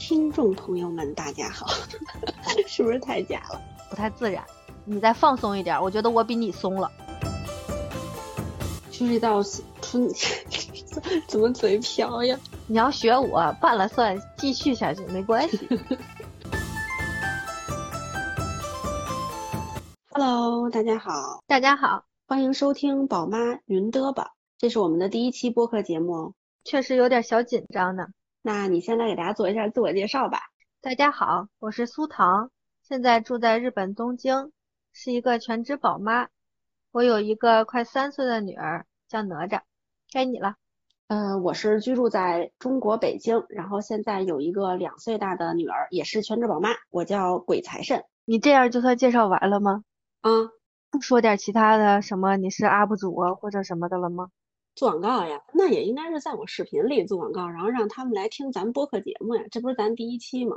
听众朋友们，大家好，是不是太假了？不太自然，你再放松一点，我觉得我比你松了。就是到春 怎么嘴瓢呀？你要学我拌了蒜继续下去没关系。Hello，大家好，大家好，欢迎收听宝妈云嘚吧，这是我们的第一期播客节目哦。确实有点小紧张呢。那你现在给大家做一下自我介绍吧。大家好，我是苏糖，现在住在日本东京，是一个全职宝妈。我有一个快三岁的女儿，叫哪吒。该你了。呃，我是居住在中国北京，然后现在有一个两岁大的女儿，也是全职宝妈，我叫鬼财神。你这样就算介绍完了吗？啊，不说点其他的，什么你是 UP 主啊或者什么的了吗？做广告呀，那也应该是在我视频里做广告，然后让他们来听咱播客节目呀，这不是咱第一期吗？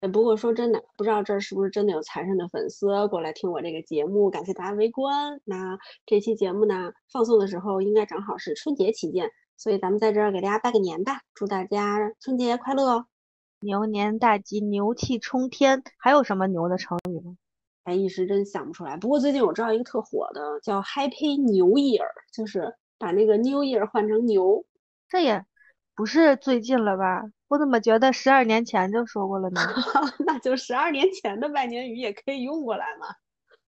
哎，不过说真的，不知道这儿是不是真的有财神的粉丝过来听我这个节目，感谢大家围观。那这期节目呢，放送的时候应该正好是春节期间，所以咱们在这儿给大家拜个年吧，祝大家春节快乐哦！牛年大吉，牛气冲天，还有什么牛的成语吗？哎，一时真想不出来。不过最近我知道一个特火的，叫 Happy New Year，就是把那个 New Year 换成牛。这也不是最近了吧？我怎么觉得十二年前就说过了呢？那就十二年前的拜年语也可以用过来嘛。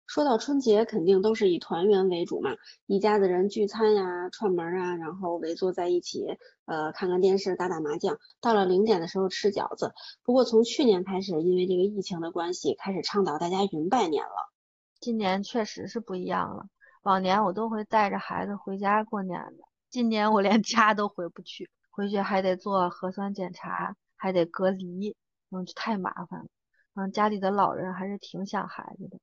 说到春节，肯定都是以团圆为主嘛，一家子人聚餐呀、串门啊，然后围坐在一起，呃，看看电视、打打麻将。到了零点的时候吃饺子。不过从去年开始，因为这个疫情的关系，开始倡导大家云拜年了。今年确实是不一样了，往年我都会带着孩子回家过年的，今年我连 家都回不去，回去还得做核酸检查，还得隔离，嗯，太麻烦了。嗯，家里的老人还是挺想孩子的。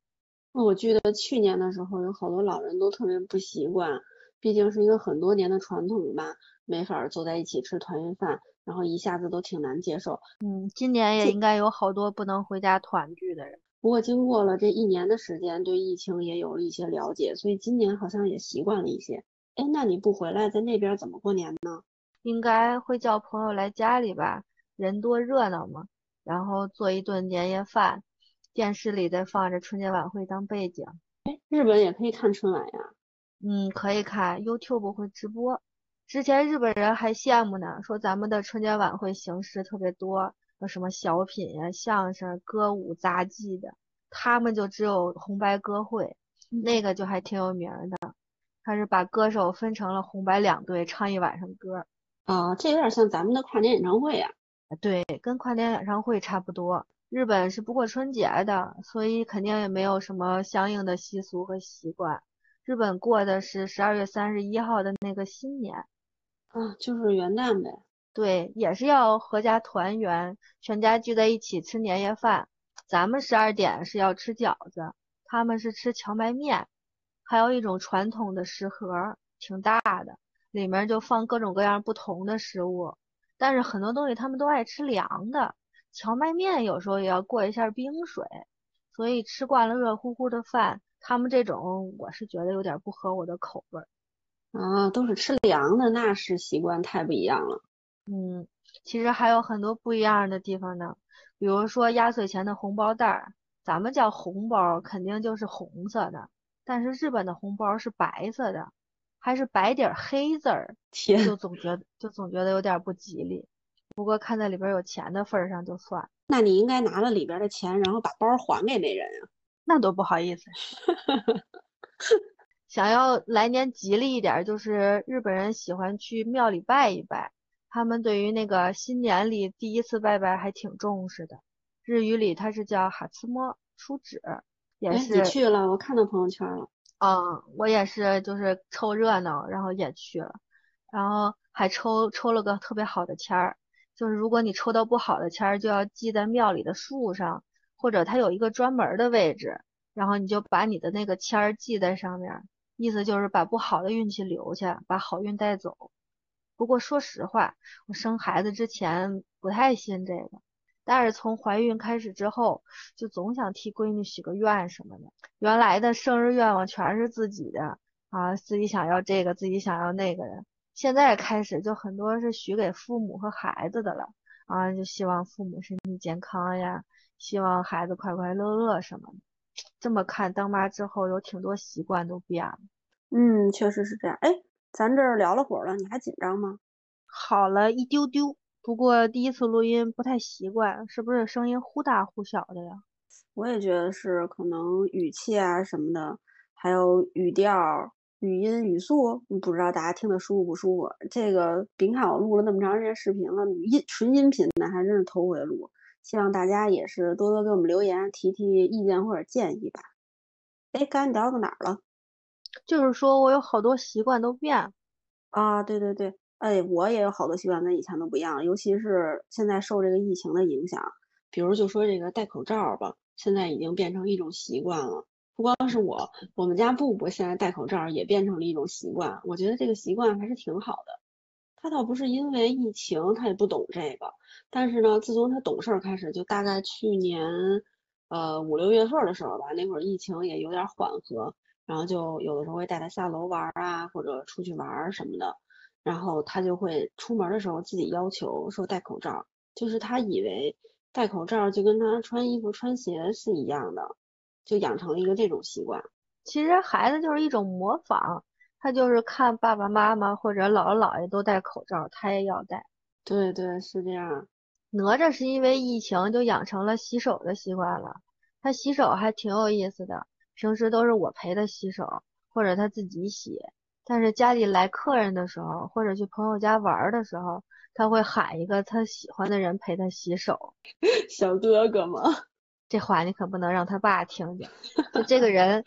我记得去年的时候，有好多老人都特别不习惯，毕竟是一个很多年的传统吧，没法坐在一起吃团圆饭，然后一下子都挺难接受。嗯，今年也应该有好多不能回家团聚的人。不过经过了这一年的时间，对疫情也有了一些了解，所以今年好像也习惯了一些。哎，那你不回来，在那边怎么过年呢？应该会叫朋友来家里吧，人多热闹嘛，然后做一顿年夜饭。电视里再放着春节晚会当背景，哎，日本也可以看春晚呀。嗯，可以看，YouTube 会直播。之前日本人还羡慕呢，说咱们的春节晚会形式特别多，有什么小品呀、相声、歌舞、杂技的，他们就只有红白歌会，那个就还挺有名的。他是把歌手分成了红白两队，唱一晚上歌。啊，这有点像咱们的跨年演唱会呀。对，跟跨年演唱会差不多。日本是不过春节的，所以肯定也没有什么相应的习俗和习惯。日本过的是十二月三十一号的那个新年，啊，就是元旦呗。对，也是要合家团圆，全家聚在一起吃年夜饭。咱们十二点是要吃饺子，他们是吃荞麦面，还有一种传统的食盒，挺大的，里面就放各种各样不同的食物。但是很多东西他们都爱吃凉的。荞麦面有时候也要过一下冰水，所以吃惯了热乎乎的饭，他们这种我是觉得有点不合我的口味儿。啊，都是吃凉的，那是习惯太不一样了。嗯，其实还有很多不一样的地方呢，比如说压岁钱的红包袋儿，咱们叫红包，肯定就是红色的，但是日本的红包是白色的，还是白底儿黑字儿，天，就总觉得就总觉得有点不吉利。不过看在里边有钱的份儿上就算。那你应该拿了里边的钱，然后把包还给那人啊。那多不好意思。想要来年吉利一点，就是日本人喜欢去庙里拜一拜，他们对于那个新年里第一次拜拜还挺重视的。日语里它是叫哈茨摸出纸，也是。你去了，我看到朋友圈了。嗯，我也是，就是凑热闹，然后也去了，然后还抽抽了个特别好的签儿。就是如果你抽到不好的签儿，就要系在庙里的树上，或者它有一个专门的位置，然后你就把你的那个签儿系在上面，意思就是把不好的运气留下，把好运带走。不过说实话，我生孩子之前不太信这个，但是从怀孕开始之后，就总想替闺女许个愿什么的。原来的生日愿望全是自己的啊，自己想要这个，自己想要那个的。现在开始就很多是许给父母和孩子的了，啊，就希望父母身体健康呀，希望孩子快快乐乐什么的。这么看，当妈之后有挺多习惯都变了。嗯，确实是这样。哎，咱这儿聊了会儿了，你还紧张吗？好了一丢丢，不过第一次录音不太习惯，是不是声音忽大忽小的呀？我也觉得是，可能语气啊什么的，还有语调、语音、语速，不知道大家听得舒服不舒服。这个别看我录了那么长时间视频了，音纯音频的还真是头回录。希望大家也是多多给我们留言，提提意见或者建议吧。哎，刚才聊到哪儿了？就是说我有好多习惯都变啊，对对对，哎，我也有好多习惯跟以前都不一样，尤其是现在受这个疫情的影响，比如就说这个戴口罩吧，现在已经变成一种习惯了。不光是我，我们家布布现在戴口罩也变成了一种习惯。我觉得这个习惯还是挺好的。他倒不是因为疫情，他也不懂这个。但是呢，自从他懂事儿开始，就大概去年呃五六月份的时候吧，那会儿疫情也有点缓和，然后就有的时候会带他下楼玩啊，或者出去玩什么的。然后他就会出门的时候自己要求说戴口罩，就是他以为戴口罩就跟他穿衣服穿鞋是一样的，就养成了一个这种习惯。其实孩子就是一种模仿。他就是看爸爸妈妈或者姥姥姥爷都戴口罩，他也要戴。对对，是这样。哪吒是因为疫情就养成了洗手的习惯了，他洗手还挺有意思的。平时都是我陪他洗手，或者他自己洗。但是家里来客人的时候，或者去朋友家玩的时候，他会喊一个他喜欢的人陪他洗手。小哥哥吗？这话你可不能让他爸听见。就这个人。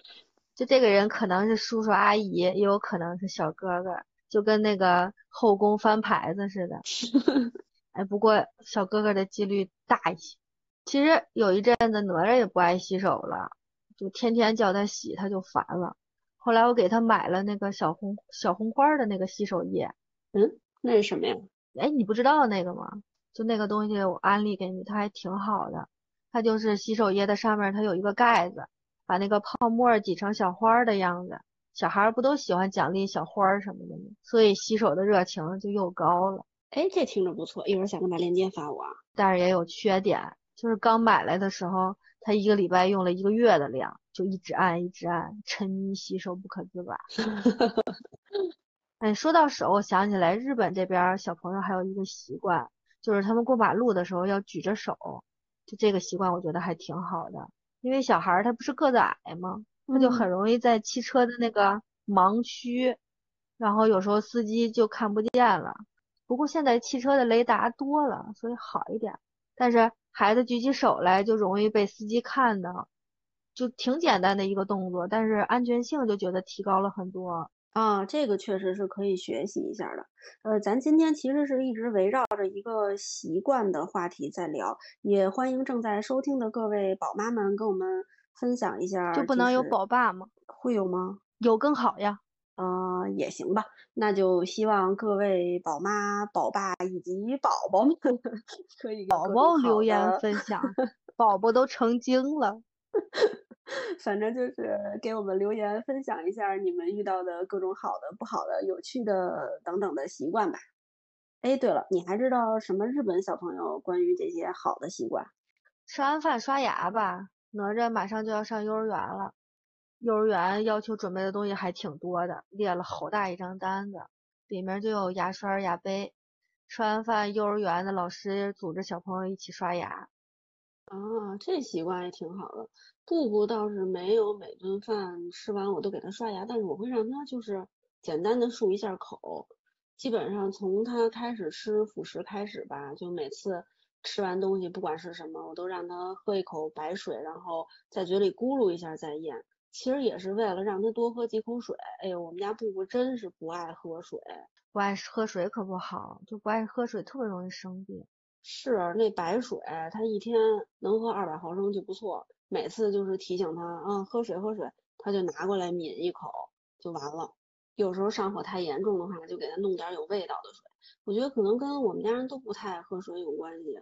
就这个人可能是叔叔阿姨，也有可能是小哥哥，就跟那个后宫翻牌子似的。哎，不过小哥哥的几率大一些。其实有一阵子哪吒也不爱洗手了，就天天叫他洗，他就烦了。后来我给他买了那个小红小红花的那个洗手液。嗯，那是什么呀？哎，你不知道那个吗？就那个东西我安利给你，它还挺好的。它就是洗手液的上面它有一个盖子。把那个泡沫挤成小花的样子，小孩不都喜欢奖励小花什么的吗？所以洗手的热情就又高了。哎，这听着不错，一会儿想把链接发我。但是也有缺点，就是刚买来的时候，他一个礼拜用了一个月的量，就一直按一直按，沉迷吸收不可自拔。哎，说到手，我想起来日本这边小朋友还有一个习惯，就是他们过马路的时候要举着手，就这个习惯我觉得还挺好的。因为小孩儿他不是个子矮吗？他就很容易在汽车的那个盲区，然后有时候司机就看不见了。不过现在汽车的雷达多了，所以好一点。但是孩子举起手来就容易被司机看到，就挺简单的一个动作，但是安全性就觉得提高了很多。啊，这个确实是可以学习一下的。呃，咱今天其实是一直围绕着一个习惯的话题在聊，也欢迎正在收听的各位宝妈们跟我们分享一下。就不能有宝爸吗？会有吗？有更好呀。呃，也行吧。那就希望各位宝妈、宝爸以及宝宝们 可以宝宝留言分享，宝宝都成精了。反正就是给我们留言分享一下你们遇到的各种好的、不好的、有趣的等等的习惯吧。哎，对了，你还知道什么日本小朋友关于这些好的习惯？吃完饭刷牙吧。哪吒马上就要上幼儿园了，幼儿园要求准备的东西还挺多的，列了好大一张单子，里面就有牙刷、牙杯。吃完饭，幼儿园的老师组织小朋友一起刷牙。啊，这习惯也挺好的。布布倒是没有每顿饭吃完我都给他刷牙，但是我会让他就是简单的漱一下口。基本上从他开始吃辅食开始吧，就每次吃完东西不管是什么，我都让他喝一口白水，然后在嘴里咕噜一下再咽。其实也是为了让他多喝几口水。哎呦，我们家布布真是不爱喝水，不爱喝水可不好，就不爱喝水特别容易生病。是那白水，他一天能喝二百毫升就不错。每次就是提醒他啊，喝水喝水，他就拿过来抿一口就完了。有时候上火太严重的话，就给他弄点有味道的水。我觉得可能跟我们家人都不太爱喝水有关系。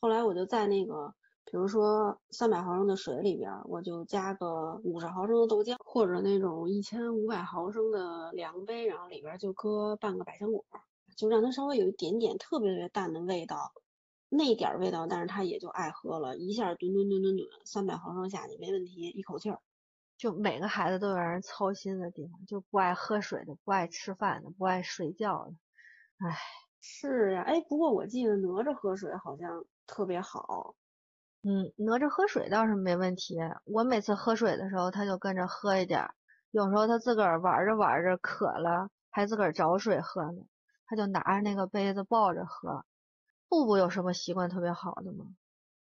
后来我就在那个，比如说三百毫升的水里边，我就加个五十毫升的豆浆，或者那种一千五百毫升的量杯，然后里边就搁半个百香果，就让它稍微有一点点特别特别淡的味道。那点儿味道，但是他也就爱喝了，一下吨吨吨吨吨，三百毫升下去没问题，一口气儿。就每个孩子都有让人操心的地方，就不爱喝水的，不爱吃饭的，不爱睡觉的，唉。是呀，哎，不过我记得哪吒喝水好像特别好。嗯，哪吒喝水倒是没问题，我每次喝水的时候，他就跟着喝一点儿。有时候他自个儿玩着玩着渴了，还自个儿找水喝呢，他就拿着那个杯子抱着喝。布布有什么习惯特别好的吗？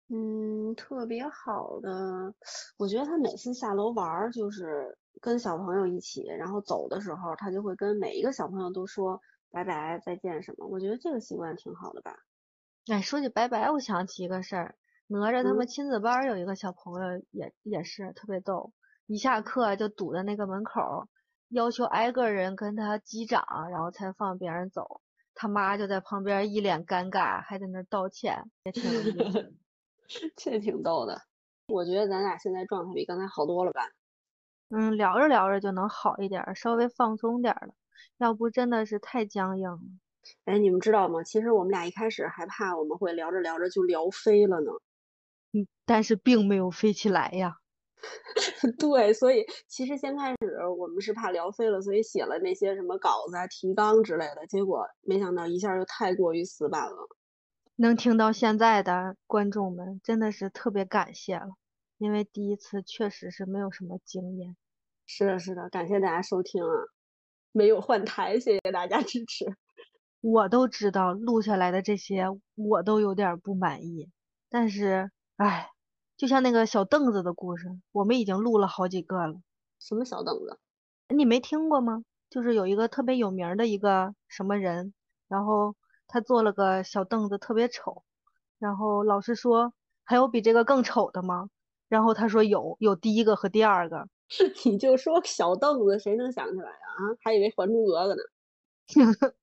嗯，特别好的，我觉得他每次下楼玩儿，就是跟小朋友一起，然后走的时候，他就会跟每一个小朋友都说。拜拜，再见什么？我觉得这个习惯挺好的吧。哎，说起拜拜，我想起一个事儿，哪吒他们亲子班有一个小朋友也也是特别逗，一下课就堵在那个门口，要求挨个人跟他击掌，然后才放别人走。他妈就在旁边一脸尴尬，还在那道歉，也挺有意思。这挺逗的。我觉得咱俩现在状态比刚才好多了吧？嗯，聊着聊着就能好一点，稍微放松点了。要不真的是太僵硬了。哎，你们知道吗？其实我们俩一开始还怕我们会聊着聊着就聊飞了呢。嗯，但是并没有飞起来呀。对，所以其实先开始我们是怕聊飞了，所以写了那些什么稿子啊、提纲之类的。结果没想到一下就太过于死板了。能听到现在的观众们真的是特别感谢了，因为第一次确实是没有什么经验。是的，是的，感谢大家收听啊。没有换台，谢谢大家支持。我都知道录下来的这些，我都有点不满意。但是，哎，就像那个小凳子的故事，我们已经录了好几个了。什么小凳子？你没听过吗？就是有一个特别有名的一个什么人，然后他做了个小凳子，特别丑。然后老师说，还有比这个更丑的吗？然后他说有，有第一个和第二个。你就说小凳子，谁能想起来啊？啊，还以为《还珠格格》呢。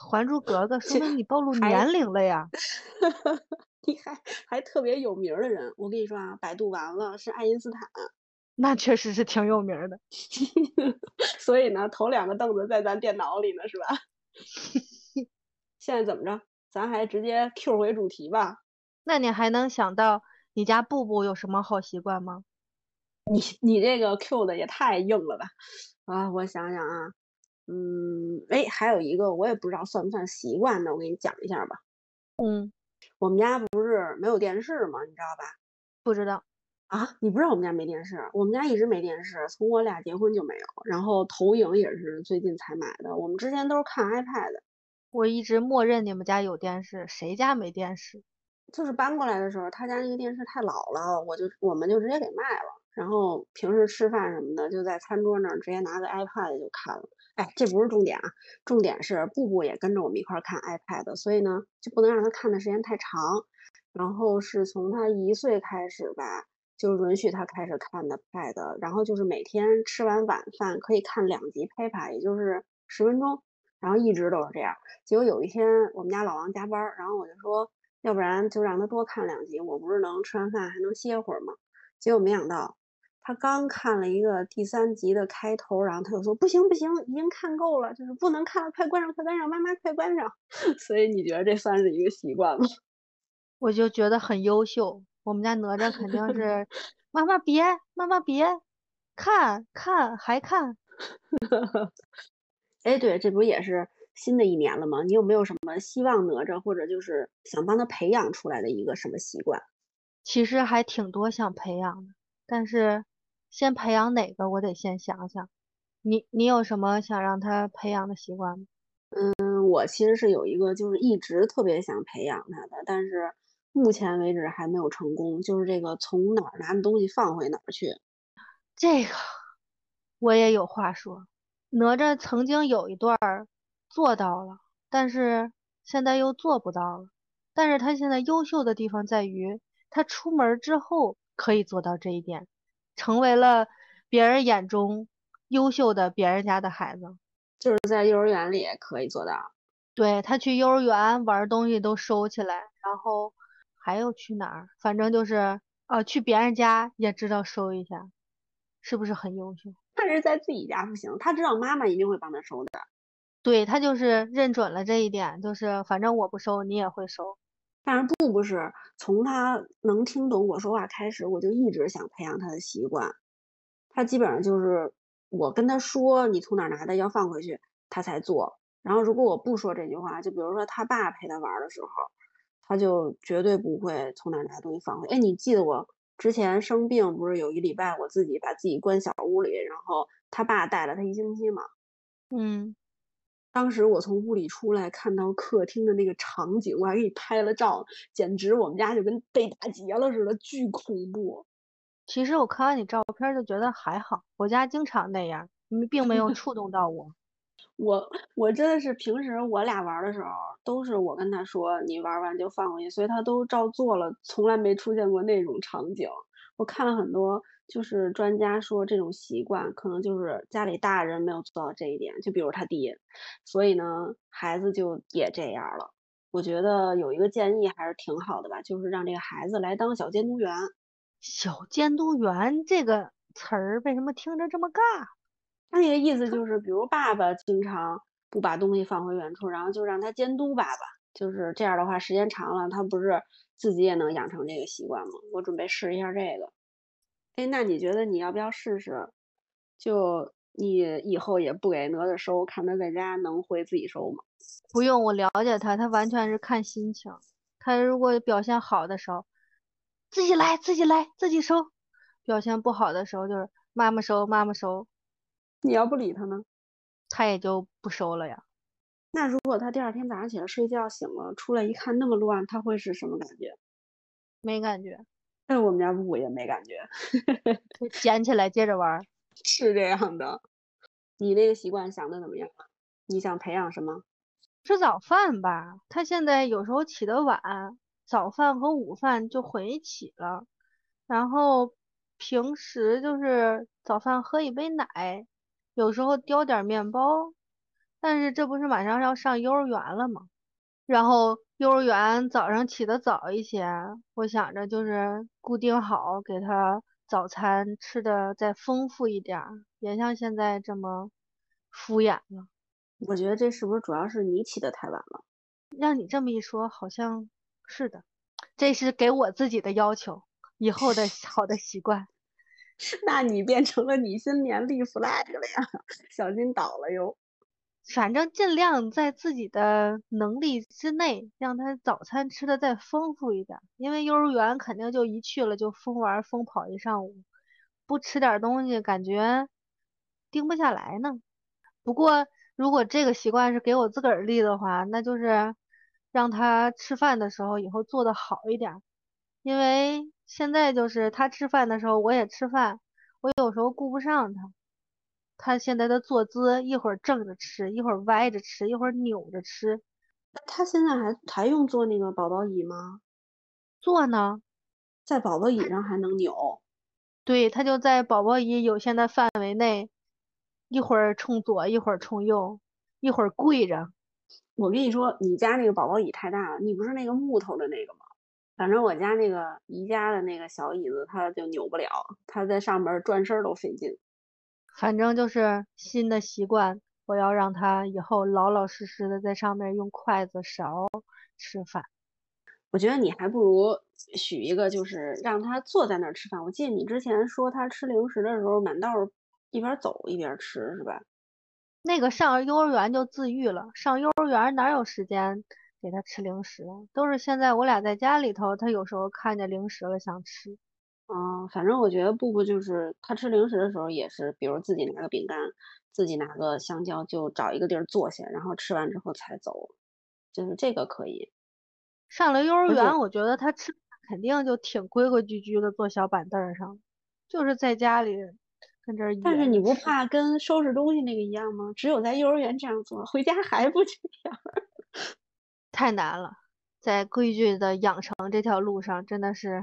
《还珠格格》说明你暴露年龄了呀？你还还特别有名的人，我跟你说啊，百度完了是爱因斯坦。那确实是挺有名的。所以呢，头两个凳子在咱电脑里呢，是吧？现在怎么着？咱还直接 Q 回主题吧。那你还能想到你家布布有什么好习惯吗？你你这个 Q 的也太硬了吧！啊，我想想啊，嗯，哎，还有一个我也不知道算不算习惯的，我给你讲一下吧。嗯，我们家不是没有电视吗？你知道吧？不知道啊？你不知道我们家没电视？我们家一直没电视，从我俩结婚就没有。然后投影也是最近才买的。我们之前都是看 iPad。我一直默认你们家有电视，谁家没电视？就是搬过来的时候，他家那个电视太老了，我就我们就直接给卖了。然后平时吃饭什么的，就在餐桌那儿直接拿个 iPad 就看了。哎，这不是重点啊，重点是布布也跟着我们一块看 iPad，所以呢就不能让他看的时间太长。然后是从他一岁开始吧，就允许他开始看的 Pad，然后就是每天吃完晚饭可以看两集 Paper，也就是十分钟，然后一直都是这样。结果有一天我们家老王加班，然后我就说，要不然就让他多看两集，我不是能吃完饭还能歇会儿吗？结果没想到。他刚看了一个第三集的开头，然后他就说不行不行，已经看够了，就是不能看了，快关上，快关上，妈妈快关上。所以你觉得这算是一个习惯吗？我就觉得很优秀。我们家哪吒肯定是 妈妈别，妈妈别看看还看。哎，对，这不也是新的一年了吗？你有没有什么希望哪吒，或者就是想帮他培养出来的一个什么习惯？其实还挺多想培养的，但是。先培养哪个？我得先想想。你你有什么想让他培养的习惯吗？嗯，我其实是有一个，就是一直特别想培养他的，但是目前为止还没有成功。就是这个从哪儿拿的东西放回哪儿去。这个我也有话说。哪吒曾经有一段做到了，但是现在又做不到了。但是他现在优秀的地方在于，他出门之后可以做到这一点。成为了别人眼中优秀的别人家的孩子，就是在幼儿园里也可以做到。对他去幼儿园玩东西都收起来，然后还有去哪儿？反正就是呃，去别人家也知道收一下，是不是很优秀？但是在自己家不行，他知道妈妈一定会帮他收的。对他就是认准了这一点，就是反正我不收，你也会收。但是布布是从他能听懂我说话开始，我就一直想培养他的习惯。他基本上就是我跟他说你从哪拿的要放回去，他才做。然后如果我不说这句话，就比如说他爸陪他玩的时候，他就绝对不会从哪拿东西放回。哎，你记得我之前生病不是有一礼拜我自己把自己关小屋里，然后他爸带了他一星期嘛？嗯。当时我从屋里出来，看到客厅的那个场景，我还给你拍了照，简直我们家就跟被打劫了似的，巨恐怖。其实我看完你照片就觉得还好，我家经常那样，并没有触动到我。我我真的是平时我俩玩的时候，都是我跟他说你玩完就放回去，所以他都照做了，从来没出现过那种场景。我看了很多。就是专家说这种习惯可能就是家里大人没有做到这一点，就比如他爹，所以呢，孩子就也这样了。我觉得有一个建议还是挺好的吧，就是让这个孩子来当小监督员。小监督员这个词儿为什么听着这么尬？他那个意思就是，比如爸爸经常不把东西放回原处，然后就让他监督爸爸，就是这样的话，时间长了，他不是自己也能养成这个习惯吗？我准备试一下这个。哎，那你觉得你要不要试试？就你以后也不给哪吒收，看他在家能会自己收吗？不用，我了解他，他完全是看心情。他如果表现好的时候，自己来，自己来，自己收；表现不好的时候，就是妈妈收，妈妈收。你要不理他呢？他也就不收了呀。那如果他第二天早上起来睡觉醒了，出来一看那么乱，他会是什么感觉？没感觉。但我们家布布也没感觉，捡起来接着玩，是这样的。你那个习惯想的怎么样？你想培养什么？吃早饭吧。他现在有时候起得晚，早饭和午饭就混一起了。然后平时就是早饭喝一杯奶，有时候叼点面包。但是这不是马上要上幼儿园了吗？然后。幼儿园早上起得早一些，我想着就是固定好给他早餐吃的再丰富一点，别像现在这么敷衍了。我觉得这是不是主要是你起得太晚了？让你这么一说，好像是的。这是给我自己的要求，以后的 好的习惯。那你变成了你新年立 flag 了呀，小心倒了哟。反正尽量在自己的能力之内，让他早餐吃的再丰富一点。因为幼儿园肯定就一去了就疯玩疯跑一上午，不吃点东西感觉盯不下来呢。不过如果这个习惯是给我自个儿立的话，那就是让他吃饭的时候以后做的好一点。因为现在就是他吃饭的时候我也吃饭，我有时候顾不上他。他现在的坐姿，一会儿正着吃，一会儿歪着吃，一会儿扭着吃。他现在还还用坐那个宝宝椅吗？坐呢，在宝宝椅上还能扭。对，他就在宝宝椅有限的范围内，一会儿冲左，一会儿冲右，一会儿跪着。我跟你说，你家那个宝宝椅太大了，你不是那个木头的那个吗？反正我家那个宜家的那个小椅子，它就扭不了，它在上面转身都费劲。反正就是新的习惯，我要让他以后老老实实的在上面用筷子勺吃饭。我觉得你还不如许一个，就是让他坐在那儿吃饭。我记得你之前说他吃零食的时候，满道一边走一边吃，是吧？那个上幼儿园就自愈了，上幼儿园哪有时间给他吃零食？都是现在我俩在家里头，他有时候看见零食了想吃。嗯，反正我觉得布布就是他吃零食的时候也是，比如自己拿个饼干，自己拿个香蕉，就找一个地儿坐下，然后吃完之后才走，就是这个可以。上了幼儿园，我觉得他吃肯定就挺规规矩矩的坐小板凳上，就是在家里跟这儿。但是你不怕跟收拾东西那个一样吗？只有在幼儿园这样做，回家还不这样？太难了，在规矩的养成这条路上，真的是。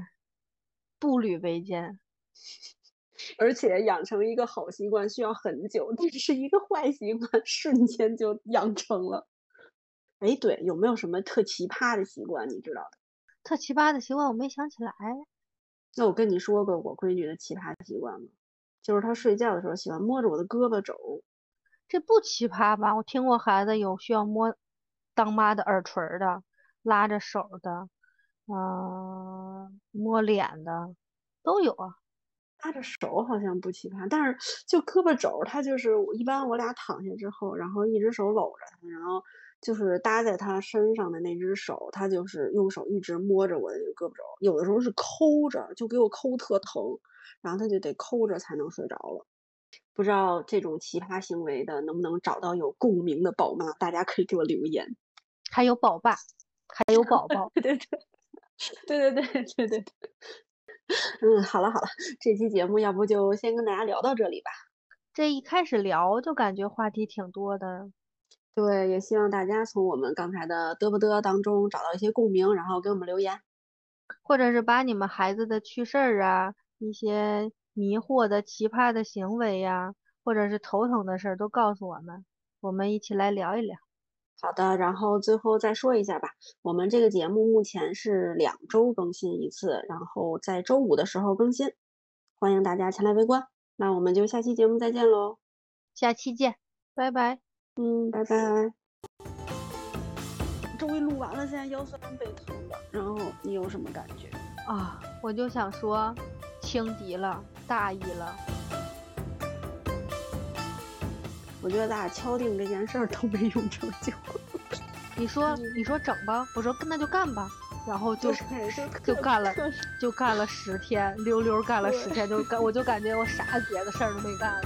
步履维艰，而且养成一个好习惯需要很久，但是一个坏习惯瞬间就养成了。哎，对，有没有什么特奇葩的习惯你知道的？特奇葩的习惯我没想起来。那我跟你说个我闺女的奇葩习惯吧，就是她睡觉的时候喜欢摸着我的胳膊肘。这不奇葩吧？我听过孩子有需要摸当妈的耳垂的，拉着手的。嗯，摸脸的都有啊。搭着手好像不奇葩，但是就胳膊肘，他就是一般我俩躺下之后，然后一只手搂着他，然后就是搭在他身上的那只手，他就是用手一直摸着我的这个胳膊肘，有的时候是抠着，就给我抠特疼，然后他就得抠着才能睡着了。不知道这种奇葩行为的能不能找到有共鸣的宝妈，大家可以给我留言。还有宝爸，还有宝宝，对 对对，对对对 对对对。嗯，好了好了，这期节目要不就先跟大家聊到这里吧。这一开始聊就感觉话题挺多的。对，也希望大家从我们刚才的嘚不嘚当中找到一些共鸣，然后给我们留言，或者是把你们孩子的趣事儿啊，一些迷惑的奇葩的行为呀，或者是头疼的事儿都告诉我们，我们一起来聊一聊。好的，然后最后再说一下吧，我们这个节目目前是两周更新一次，然后在周五的时候更新，欢迎大家前来围观。那我们就下期节目再见喽，下期见，拜拜。嗯，拜拜。终于录完了，现在腰酸背疼的，然后你有什么感觉啊？我就想说，轻敌了，大意了。我觉得咱俩敲定这件事儿都没用成就。你说，你说整吧，我说那就干吧，然后就 就干了，就干了十天，溜溜干了十天，就干，我就感觉我啥别的事儿都没干。